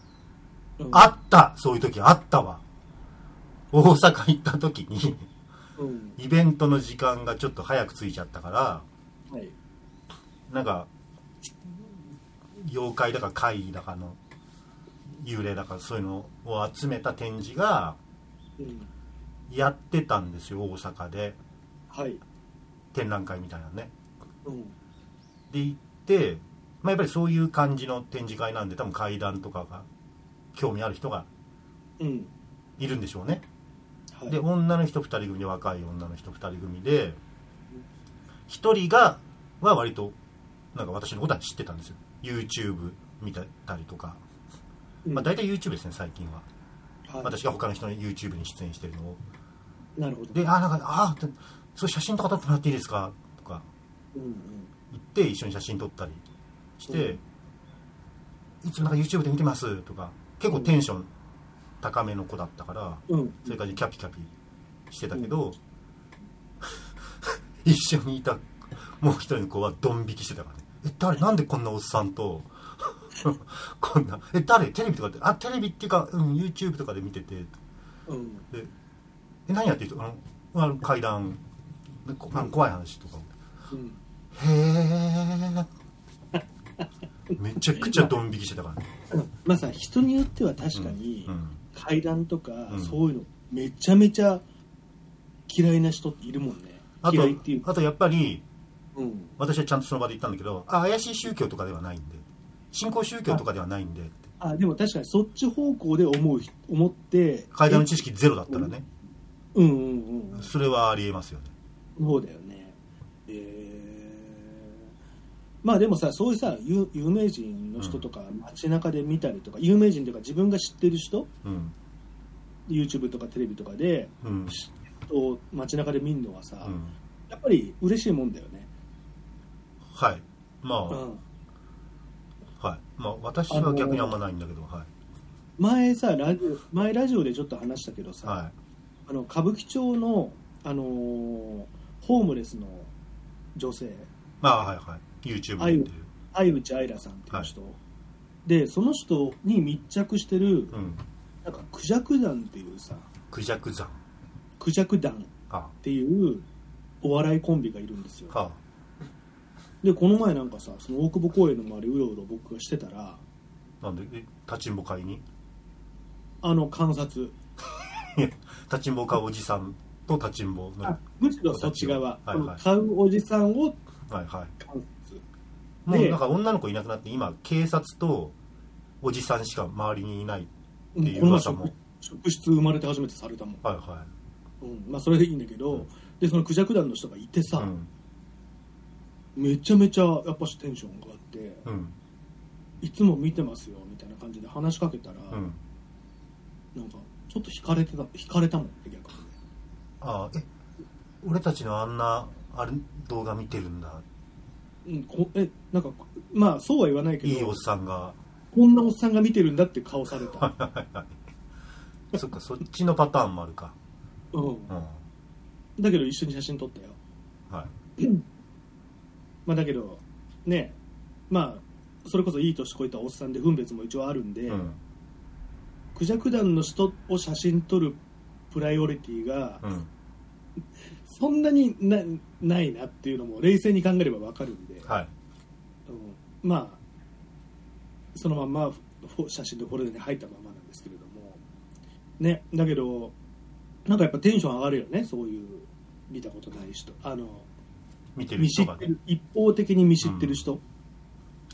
うん。あった！そういう時あったわ大阪行った時にうん。イベントの時間がちょっと早く着いちゃったからはい。なんか妖怪だか怪異だかの幽霊だかそういうのを集めた展示がうん。やってたんですよ大阪で。はい。展覧会みたいなのね。うん。で行って、まあ、やっぱりそういう感じの展示会なんで多分怪談とかが興味ある人がうん。いるんでしょうねはい。で女の人2人組で若い女の人2人組で1人がは割となんか私のことは知ってたんですよ。YouTube 見たりとか、うん。まあ、大体 YouTube ですね最近は。はい。私が他の人の YouTube に出演してるのを。なるほど。で「あなんかあそう写真とか撮ってもらっていいですか?」とか。うんうん。言って一緒に写真撮ったりして「いつもなんか YouTube で見てます」とか。結構テンション高めの子だったから、うん。そういう感じでキャピキャピしてたけど、一緒にいたもう一人の子はドン引きしてたからね「え誰？なんでこんなおっさんと こんな？え誰？テレビとかってあテレビっていうか、うん、YouTube とかで見てて。うん。でえ何やってる人？あのあの階段あの怖い話とか。うん。へえ めちゃくちゃドン引きしてたからね。まあさ人によっては確かにうん階段とかうん。そういうのめちゃめちゃ嫌いな人っているもんね。あと嫌いっていうか。あとやっぱりうん。私はちゃんとその場で言ったんだけどあ怪しい宗教とかではないんで。信仰宗教とかではないんで。あでも確かにそっち方向で思う思って階段の知識ゼロだったらね。うんうんうん。それはありえますよね。そうだよねまあでもさそういうさ有有名人の人とか街中で見たりとか、有名人というか自分が知ってる人うん。YouTube とかテレビとかでうん。と街中で見るのはさ、うん。やっぱり嬉しいもんだよね。はい。まあ、うん。はい。まあ私は逆にあんまないんだけどはい。前さラジオ前ラジオでちょっと話したけどさ、はあの歌舞伎町の、あのーホームレスの女性。いまあはいはい YouTube で。見てる相内愛さんっていう人、でその人に密着してるうん。なんかクジャク団っていうさクジャク山クジャク団っあ。ていうお笑いコンビがいるんですよ。はでこの前なんかさその大久保公園の周りうろうろ僕がしてたらあなんで？え立ちんぼ会に？あの観察。立ちんぼ買うおじさんと立ちんぼの。はあむしろそっち側、はいはい。買うおじさんをいはい。観察もうでなんか女の子いなくなって今警察とおじさんしか周りにいないっていう噂も。職質生まれて初めてされたもん、はいはうん、まあそれでいいんだけど、うん。でそのクジャク団の人がいてさ、いうん。めちゃめちゃやっぱしテンションがあって、うん。いつも見てますよみたいな感じで話しかけたら、うん。なんかちょっと惹かれてた惹かれたもん逆にああえ俺たちのあんなあれ動画見てるんだうん、こえなんかまあそうは言わないけど。いいおっさんが。こんなおっさんが見てるんだって顔された、そっかそっちのパターンもあるか。うん、うん。だけど一緒に写真撮ったよ。はい。まあだけどね。まあそれこそいい年こいたおっさんで分別も一応あるんで、うん。クジャク団の人を写真撮るプライオリティがうんそんなになないなっていうのも冷静に考えれば分かるんで、はい。うん。まあそのまんま写真とフォルダに入ったままなんですけれども。ねだけどなんかやっぱテンション上がるよねそういう見たことない人。あの見てる人がね。ってる一方的に見知ってる人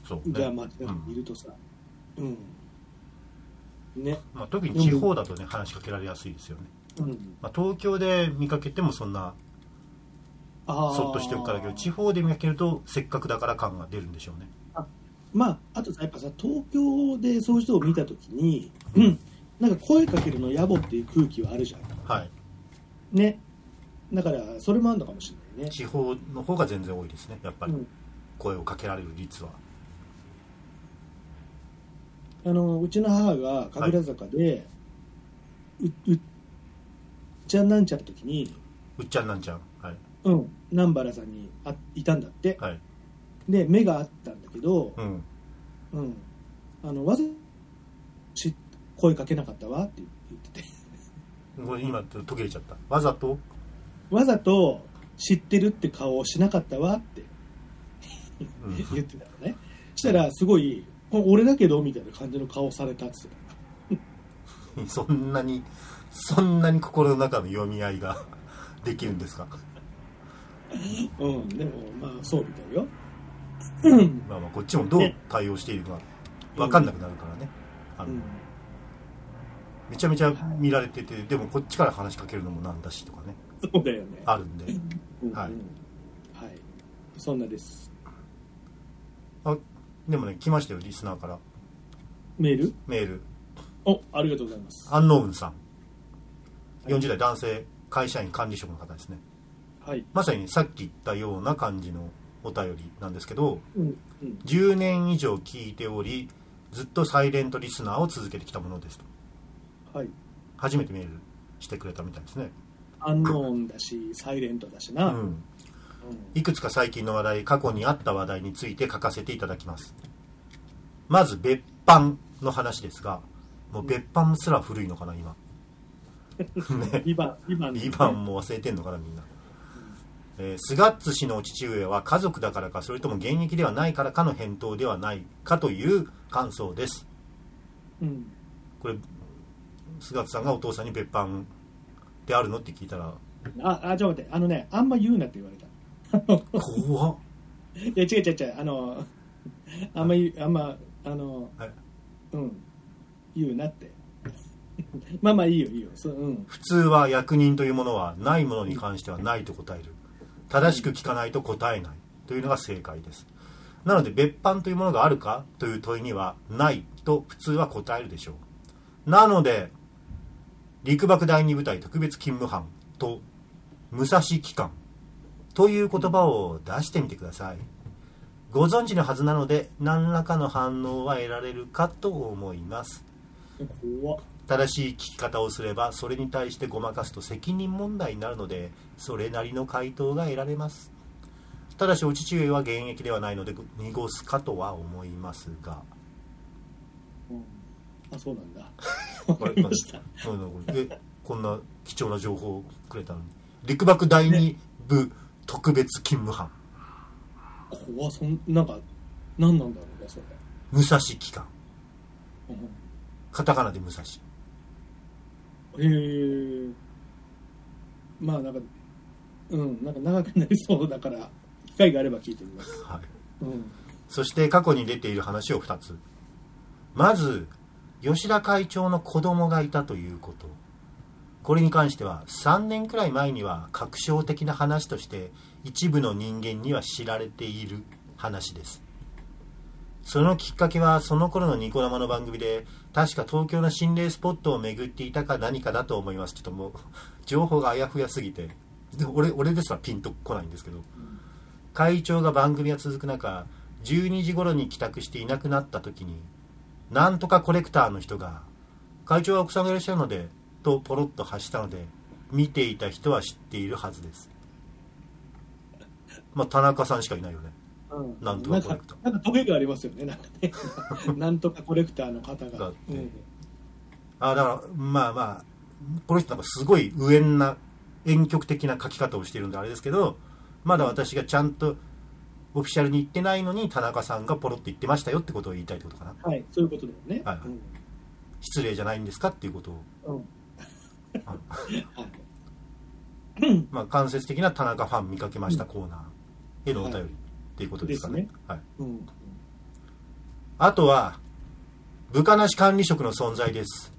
が街中にいるとさ。うん、ね。まあ、特に地方だとね話しかけられやすいですよね、うん。まあ、東京で見かけてもそんなそっとしておくからだけど地方で見かけるとせっかくだから感が出るんでしょうね。まああとさやっぱさ東京でそういう人を見たときに、うん、なんか声かけるの野暮っていう空気はあるじゃん。はい。ね。だからそれもあるのかもしれないね。地方の方が全然多いですねやっぱり。うん。声をかけられる率は、あのうちの母が神楽坂で、ううっちゃんなんちゃんの時に、うっちゃんなんちゃん。はい。うん、南原さんにあいたんだって、はい。で目があったんだけど、うん。うん、あのわざし声かけなかったわって言ってて。これ今途切れちゃった。わざと？わざと知ってるって顔をしなかったわって。うん。言ってたのね。したらすごいこれ俺だけどみたいな感じの顔されたって言って そんなにそんなに心の中の読み合いが できるんですか？たうん。でもまあそうみたいよ。まあまあこっちもどう対応しているか分かんなくなるからね。あの、うん。めちゃめちゃ見られててでもこっちから話しかけるのもなんだしとかね。そうだよね。あるんで。うん。はい。うん。はい。そんなです。あでもね来ましたよリスナーから。メール？メール。おありがとうございます。アンノウンさん。はい40代男性会社員管理職の方ですね。はい。まさにさっき言ったような感じのお便りなんですけどうんうん。10年以上聞いておりずっとサイレントリスナーを続けてきたものですと。はい。初めてメールしてくれたみたいですね。アンノーンだしサイレントだしうな、うん。ん。いくつか最近の話題過去にあった話題について書かせていただきます。まず別版の話ですがもう別版すら古いのかな今ね。ビバンビバンビバンも忘れてんのかなみんな、えースガッツ氏の父上は家族だからかそれとも現役ではないからかの返答ではないかという感想です。うん。これスガッツさんがお父さんに別版ってあるのって聞いたら。ああちょっと待って。あのねあんま言うなって言われた。怖っ。いや違う違う違う。あのあんま言うあんまあのはい。うん。言うなって まあまあいいよいいよ。そううん。普通は役人というものはないものに関してはないと答える。正しく聞かないと答えないというのが正解です。なので別版というものがあるかという問いにはないと普通は答えるでしょう。なので陸幕第二部隊特別勤務班と武蔵機関という言葉を出してみてください。ご存知のはずなので何らかの反応は得られるかと思います。怖っ正しい聞き方をすればそれに対してごまかすと責任問題になるのでそれなりの回答が得られます。ただしお父上は現役ではないので濁すかとは思いますが。うん。あそうなんだ。こ れわかりました。えこんな貴重な情報をくれたのに。陸幕第二部特別勤務班。怖っそんなんか何なんだろうねそれ、武蔵機関。うん。カタカナで武蔵へえまあなんかうんなんか長くなりそうだから機会があれば聞いてみます。はい。うん。そして過去に出ている話を2つ。まず吉田会長の子供がいたということ。これに関しては3年くらい前には確証的な話として一部の人間には知られている話ですそのきっかけはその頃のニコ生の番組で確か東京の心霊スポットを巡っていたか何かだと思いますちょっともう 情報があやふやすぎて。で俺俺ですらピンとこないんですけど。会長が番組が続く中12時頃に帰宅していなくなった時になんとかコレクターの人が会長は奥さんがいらっしゃるのでとポロッと発したので見ていた人は知っているはずです。まあ田中さんしかいないよね。うん。なんとかコレクターなんかトゲがありますよね。なんかね。なんとかコレクターの方が。だって。うん。あだからまあまあこの人なんかすごい無縁な婉曲的な書き方をしてるんであれですけどまだ私がちゃんとオフィシャルに言ってないのに田中さんがポロッと言ってましたよってことを言いたいってことかな。はいそういうことだよね。はい失礼じゃないんですかっていうことを、うん。まあ、間接的な田中ファン見かけましたコーナー。へのお便りっていうことですかね,、ね。はい、うん。あとは部下なし管理職の存在です。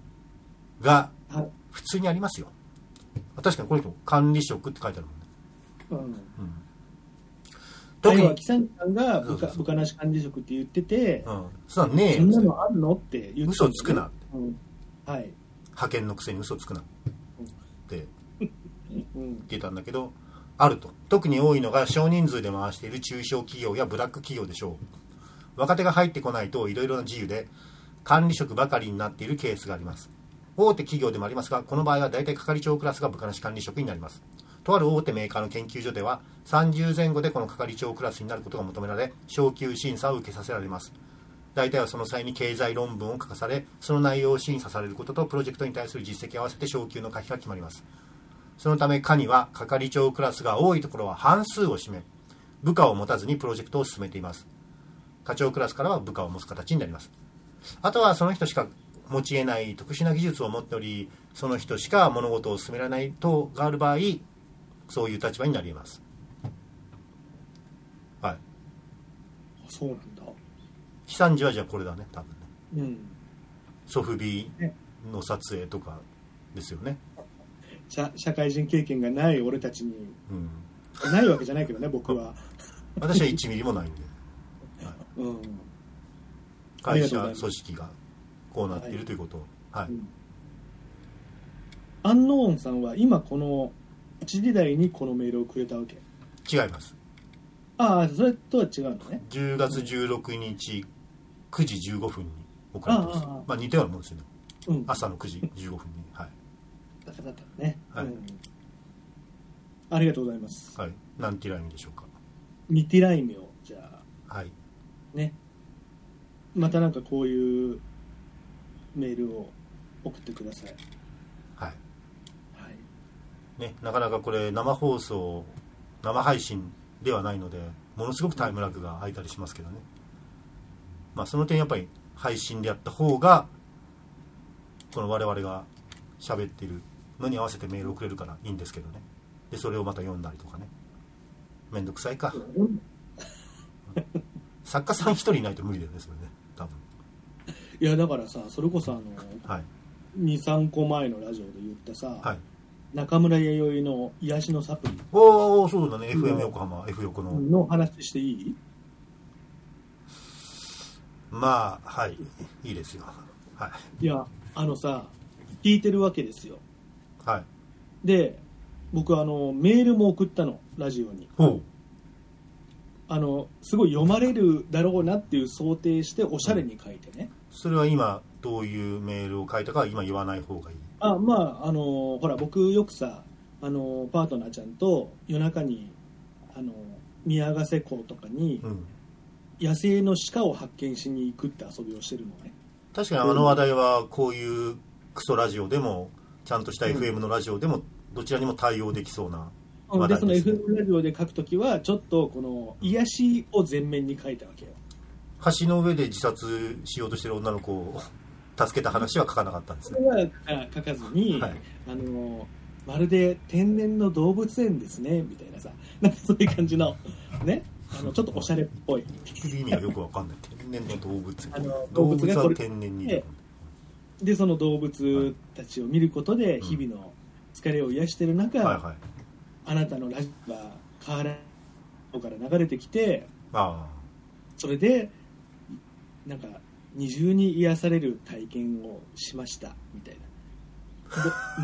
がはい。普通にありますよ。確かにこの人管理職って書いてあるもんね。うん。特に特に木さんが部下部下なし管理職って言ってて、うん、そんねえそんなよのあるのって言って嘘つくな、うん、はい、派遣のくせに嘘つくなってうん。言ってたんだけどあると。特に多いのが少人数で回している中小企業やブラック企業でしょう。若手が入ってこないといろいろな自由で管理職ばかりになっているケースがあります。大手企業でもありますがこの場合は大体係長クラスが部下なし管理職になります。とある大手メーカーの研究所では30前後でこの係長クラスになることが求められ昇級審査を受けさせられます。大体はその際に経済論文を書かされその内容を審査されることとプロジェクトに対する実績を合わせて昇級の可否が決まります。そのため課には係長クラスが多いところは半数を占め部下を持たずにプロジェクトを進めています。課長クラスからは部下を持つ形になります。あとはその人しか持ち得ない特殊な技術を持っておりその人しか物事を進められない等がある場合そういう立場になり得ます。はい。あそうなんだ。悲惨時はじゃあこれだね多分ね。うん。ソフビの撮影とかですよね社社会人経験がない俺たちにうん。ないわけじゃないけどね僕は。私は1ミリもないんで。うん。あり会社組織がこうなっているということを。はい、うん。アンノーンさんは今この1時台にこのメールをくれたわけ？違います。ああそれとは違うのね。10月16日9時15分に送られてます。まあ似たようなもんですよね。うん。朝の9時15分に。はい、だったね、はい。うん。ありがとうございます。はい、なんていうラインでしょうか？ミティライ名じゃあ。はい。ね。またなんかこういうメールを送ってください。はい。はい。ね、なかなかこれ生放送生配信ではないのでものすごくタイムラグが空いたりしますけどね。まあその点やっぱり配信でやった方がこの我々が喋っているのに合わせてメールをくれるからいいんですけどね。でそれをまた読んだりとかね。めんどくさいか。作家さん一人いないと無理だよねそれね。多分。いやだからさそれこそあのはい。23個前のラジオで言ったさ、はい。中村弥生の癒しのサプリ。おおそうだね。うん FM 横浜 F 横の。の話していい？まあはい。いいですよ。はい。いやあのさ聞いてるわけですよはい。で僕あのメールも送ったのラジオに。ほう。あのすごい読まれるだろうなっていう想定しておしゃれに書いてね、それは今どういうメールを書いたかは今言わない方がいい。あまああのほら僕よくさあのパートナーちゃんと夜中にあの宮ヶ瀬港とかにうん。野生の鹿を発見しに行くって遊びをしてるのね。確かにあの話題はこういうクソラジオでもちゃんとした FM のラジオでもどちらにも対応できそうな話でその題です、ね、FM ラジオで書くときはちょっとこの癒しを前面に書いたわけよ。橋の上で自殺しようとしてる女の子を助けた話は書かなかったんですそねれはあ書かずに、はい。あのまるで天然の動物園ですねみたいなさ。なんかそういう感じのね。あのちょっとおしゃれっぽい。意味がよくわかんない。天然の動物。あの動物が天然に。いるでその動物たちを見ることで日々の疲れを癒してる中、はいはい。あなたのラジオが河原から流れてきてあそれでなんか二重に癒される体験をしましたみたいな。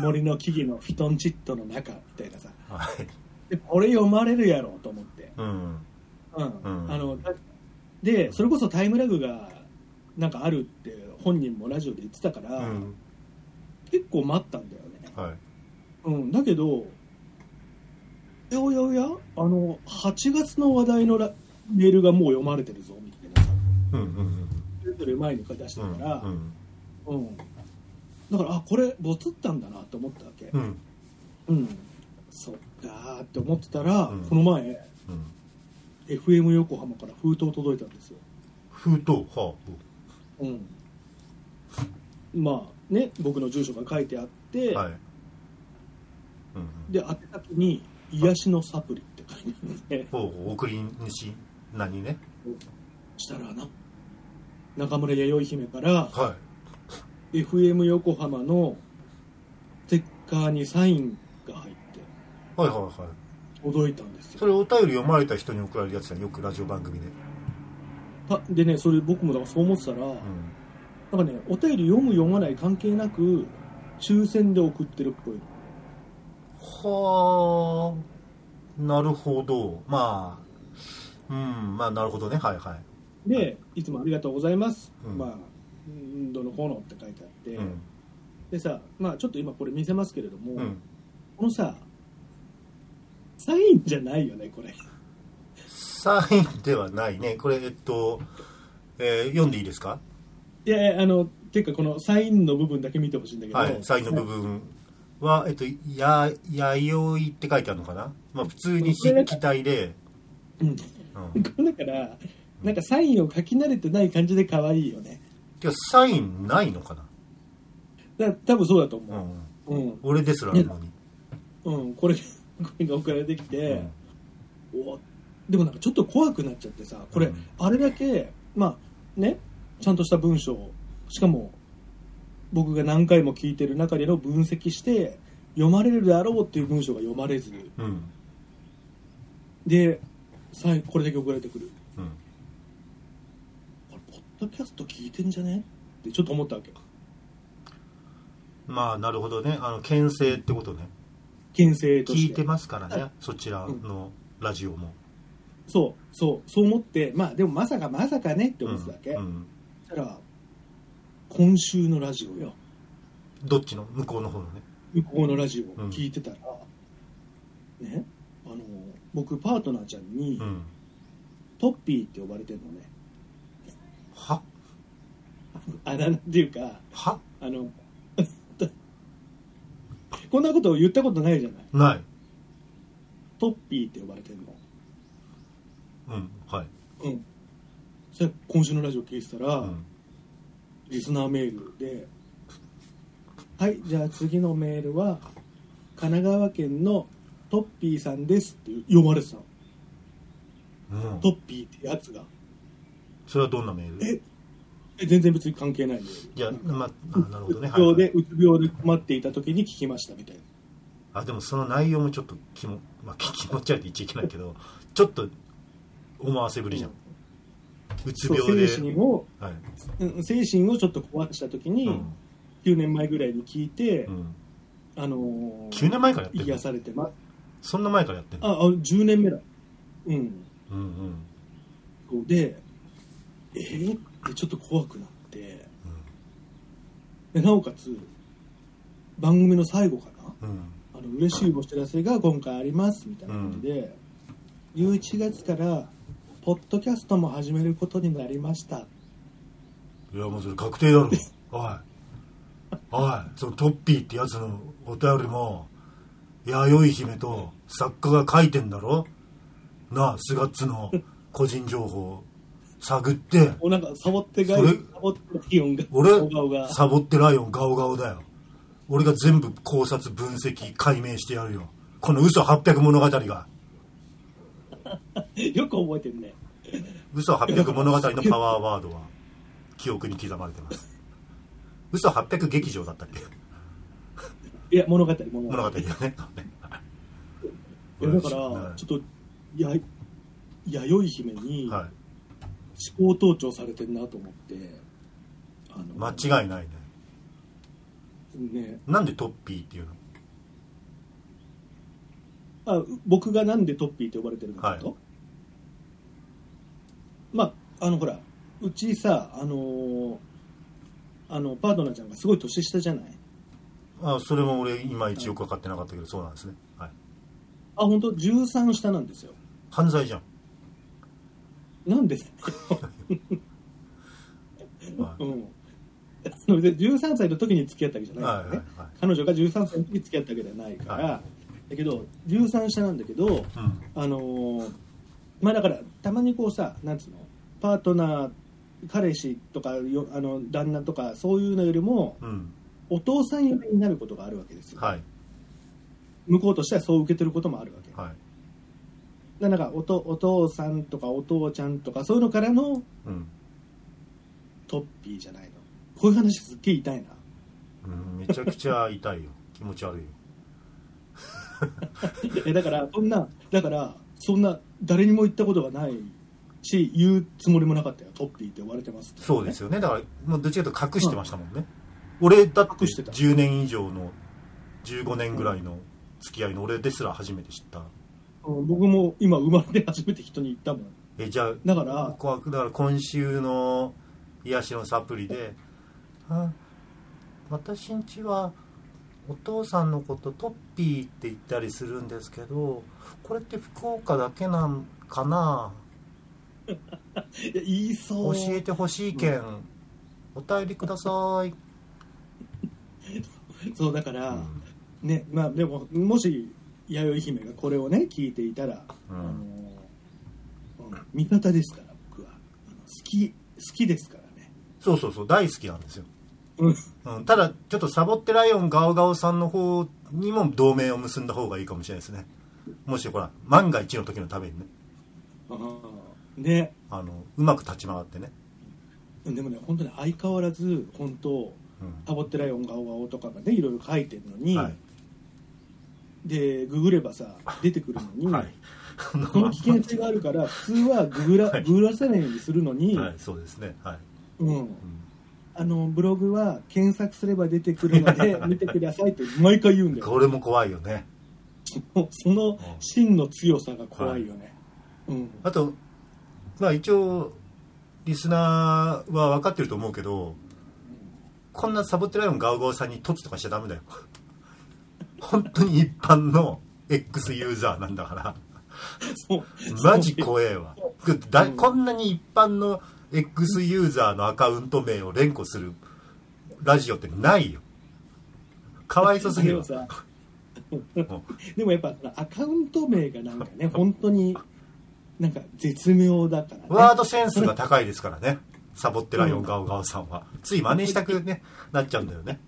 ぼ 森の木々のフィトンチッドの中みたいなさ。あはい。でこれ読まれるやろと思って、うん。うん。うん。あのだでそれこそタイムラグがなんかあるって本人もラジオで言ってたから、うん。結構待ったんだよね、はい。うん、だけどおやおやおやあの8月の話題のラメールがもう読まれてるぞみたいなさ。うんうんそれぞれ前に出したから、うんうん。だからあこれボツったんだなって思ったわけ。うん。うん、そっかーって思ってたら、うん。この前うん。FM 横浜から封筒届いたんですよ。封筒？はうんまあね僕の住所が書いてあって、あはい。うんで宛先に「癒しのサプリ」って書いてあってほう送り主何ね？したらな中村弥生姫からは FM 横浜のステッカーにサインが入っていはいはいはい。届いたんですよ。それお便り読まれた人に送られるやつだよよくラジオ番組で。あでねそれ僕もだからそう思ってたら、うんなんかねお便り読む読まない関係なく抽選で送ってるっぽい。はあ。なるほど。まあうんまあなるほどね。はいはい。でいつもありがとうございます、うん。まあうんどのこうのって書いてあって、うん。でさまあちょっと今これ見せますけれども、うん。このさサインじゃないよねこれ。サインではないね。これえっと、えー読んでいいですか？いやあのていうかこのサインの部分だけ見てほしいんだけど、はいサインの部分はえっとや弥生って書いてあるのかな？まあ普通に筆記体で、うん。うん、だからなんかサインを書き慣れてない感じで可愛いよね。てかサインないのかな？だ多分そうだとう。思ん。ううん、俺ですらあるのに、うん、これ これが送られてきて、おでもなんかちょっと怖くなっちゃってさこれ、うん。あれだけまあね？ちゃんとした文章しかも僕が何回も聞いてる中での分析して読まれるであろうっていう文章が読まれずうんうん。でさいこれだけ送られてくる。うん。これポッドキャスト聞いてんじゃね？ってちょっと思ったわけ。まあなるほどね。あの牽制ってことね。牽制として。聞いてますからね。そちらのラジオも。そうそうそう思って。まあでもまさかまさかねって思ってたわけ、うん。そしたら今週のラジオよ。どっちの？向こうの方のね。向こうのラジオを聞いてたら、ねあの僕パートナーちゃんに、うん。トッピーって呼ばれてるのね。は？あなんていうかは？あの こんなことを言ったことないじゃない？ない。トッピーって呼ばれてるの。うんはい、うんそしたら今週のラジオ聞いてたら、うん、リスナーメールで「はいじゃあ次のメールは神奈川県のトッピーさんです」って読まれてたの。うん。トッピーってやつが。それはどんなメール？ええ全然別に関係ないいやまああなるほどね。うつ病で、はいうつ病で困っていた時に聞きましたみたいな。あでもその内容もちょっと気も、まあ、気気持ち悪いって言っちゃいけないけどちょっと思わせぶりじゃん、うつ病で。精神をはい。うん精神をちょっと壊した時に、うん。9年前ぐらいに聞いて、うん、あのー9年前からやってる癒のされてます。そんな前からやってるの？ああ10年目だ。うん。うんうん。でえー、ってちょっと怖くなって。でなおかつ番組の最後かな？うん。あの嬉しいお知らせが今回ありますみたいな感じで、11月からポッドキャストも始めることになりました。いやもうそれ確定だろ。おい。おいそのトッピーってやつのお便りも弥生姫と作家が書いてんだろ。なあスガッツの個人情報探って。おなんかサボってがそれサボって気温が俺小顔が。サボってライオンガオガオだよ。俺が全部考察分析解明してやるよ。この嘘800物語が よく覚えてるね。嘘800物語のパワーワードは記憶に刻まれてます。嘘800劇場だったっけ？いや物語物語。物語だよね。いやだから、はい。ちょっとや弥生姫には思考盗聴されてるなと思ってあいの間違いないね。ね。なんでトッピーっていうの？あ僕がなんでトッピーって呼ばれてるのかと、はい。まああのほらうちさあのーあのパートナーちゃんがすごい年下じゃない？あそれも俺いまいちよく分かってなかったけどそうなんですね、はい、あ本当？13下なんですよ。犯罪じゃん、なんで はい。うん。それで13歳の時に付き合ったわけじゃないからね、はいはいはい。彼女が13歳の時に付き合ったわけではないから、はだけど13下なんだけどうん。あのーまあだからたまにこうさなんつうのパートナー彼氏とかよあの旦那とかそういうのよりもうん。お父さん寄りになることがあるわけですよ、はい。向こうとしてはそう受け取ることもあるわけ、はい。だからなんかおとお父さんとかお父ちゃんとかそういうのからのうん、トッピーじゃないの。こういう話すっげえ痛いな。うん、めちゃくちゃ痛いよ。気持ち悪いよ えだからそんなだからそんな誰にも言ったことがないし言うつもりもなかったよ。トッピーって呼ばれてますって。そうですよね。だからもうどっちかというと隠してましたもんね、俺だって隠してた。10年以上の15年ぐらいの付き合いの俺ですら初めて知った。うん。僕も今生まれて初めて人に言ったもん。えじゃあだからこうだから今週の癒しのサプリで「あ私んちはお父さんのことトッピーって言ったりするんですけどこれって福岡だけなんかな？いや言いそう。教えてほしいけんお便りください」そうだから、うん。ねまあでももし弥生姫がこれをね聞いていたら、うん。あのうん味方ですから僕は。好き好きですからね。そうそうそう大好きなんですよ、うん。うん、ただちょっとサボってライオンガオガオさんの方にも同盟を結んだ方がいいかもしれないですね。もしほら万が一の時のためにね。あー。ね。あのうまく立ち回ってね、でもね本当に相変わらず本当うん。タボってライオンガオガオとかがねいろいろ書いてるのに、はい。でググればさ出てくるのに、はい。その危険性があるから普通はググら,、はい。ググらせないようにするのに、はい、そうですね。はい、うん。うんあのブログは検索すれば出てくるので 見てくださいって毎回言うんだよ。これも怖いよね。その真の強さが怖いよね、うん。あとまあ一応リスナーは分かってると思うけどこんなサボってライオンガオガオさんに凸とかしちゃダメだよ。本当に一般の X ユーザーなんだから。そう。マジ怖えわ。だうん。こんなに一般の X ユーザーのアカウント名を連呼するラジオってないよ。かわいそすぎるわ。でもさでもやっぱアカウント名がなんかね本当になんか絶妙だからね。ワードセンスが高いですからね。サボってライオンガオガオさんは。つい真似したくねなっちゃうんだよね。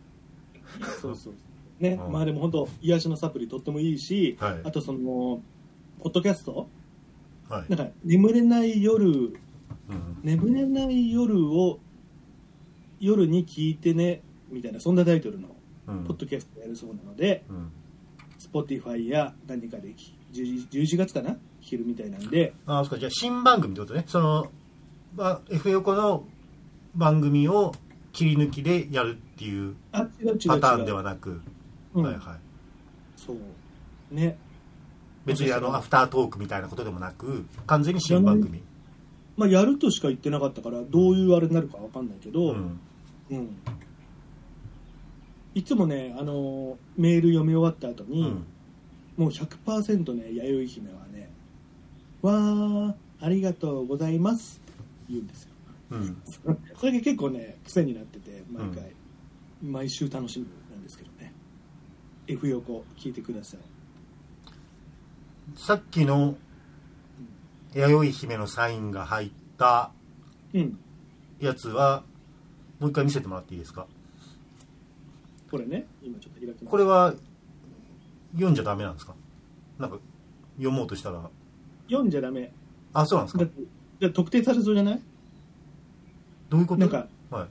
そうそうね、うん。まあでも本当癒しのサプリとってもいいし、はい。あとそのポッドキャスト？はい。なんか眠れない夜うん眠れない夜を夜に聞いてねみたいなそんなタイトルのうん。ポッドキャストやるそうなので、うん。Spotify や何かで聞き 11, 11月かな？聞けるみたいなんで。あそうか。じゃあ新番組ってことね。その、まあ、F 横の番組を切り抜きでやるっていう。パターンではなく、うん。はいはい。そう。ね。別にあのアフタートークみたいなことでもなく完全に新番組まあやるとしか言ってなかったからどういうあれになるかわかんないけど、うん。うん。いつもね、あのメール読み終わった後に、うん。もう100%ね弥生姫はね「わーありがとうございます」って言うんですよ。うん。それが結構ね癖になってて毎回、毎週楽しみなんですけどね。F 横聞いてください。さっきの弥生姫のサインが入ったうん。やつはもう一回見せてもらっていいですか？これね。今ちょっと開きます。これは読んじゃダメなんですか？なんか読もうとしたら。読んじゃダメ。あそうなんですか？だってだって特定されそうじゃない？どういうこと？なんかはい。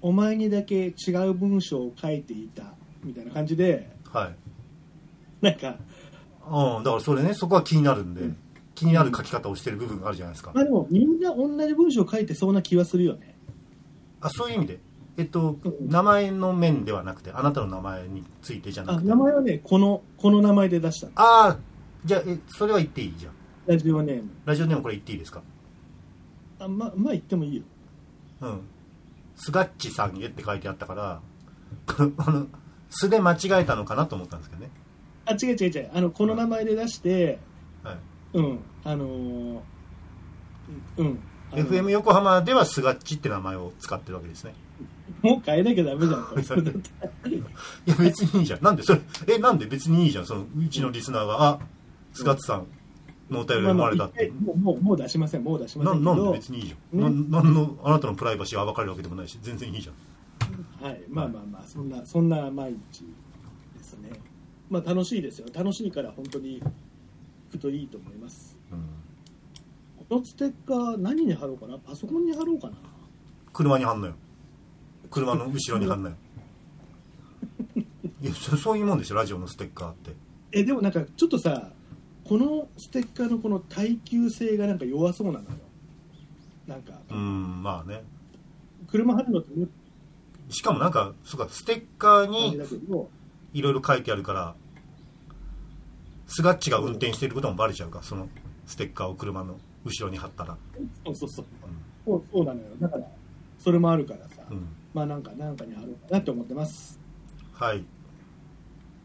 お前にだけ違う文章を書いていたみたいな感じで。はい。なんか。うんだからそれねそこは気になるんで、気になる書き方をしてる部分があるじゃないですか、まあでもみんな同じ文章を書いてそうな気はするよね。あそういう意味で。えっと、うん名前の面ではなくてあなたの名前についてじゃなくて。あ名前はねこのこの名前で出したの。ああじゃあえそれは言っていい？じゃんラジオネーム。ラジオネームこれ言っていいですか？あままあ言ってもいいよ。うん。スガッチさんへって書いてあったから あの素で間違えたのかなと思ったんですけどね。あ違う違う違う。あのこの名前で出してはいうん。あのーうん。あの FM 横浜ではスガッチって名前を使ってるわけですね。もう変えなきゃダメじゃんこれ。それいや別にいいじゃん。なんでそれ？えなんで別にいいじゃん？そのうちのリスナーが。あスガッチさんのお便りが生まれたって。もうもうもう出しません。もう出しませけど。なんなんで別にいいじゃん、ななんのあなたのプライバシーは暴かれるわけでもないし全然いいじゃん。はい、まあまあまあそんなそんな毎日ですね。まあ楽しいですよ。楽しいから本当に行くといいと思います。うん。このステッカー何に貼ろうかな？パソコンに貼ろうかな？車に貼んのよ。車の後ろに貼んのよ。いやそそういうもんでしょ？ラジオのステッカーって。えでもなんかちょっとさこのステッカーのこの耐久性がなんか弱そうなのよ。なんか。うんまあね。車貼るのってもしかもなんかそうかステッカーにいろいろ書いてあるからスガッチが運転していることもバレちゃうかそのステッカーを車の後ろに貼ったら。そうそうそう。そうそうなのよ。だからそれもあるからさ、うん、うん、まあなんかなんかに貼ろうかなって思ってます。はい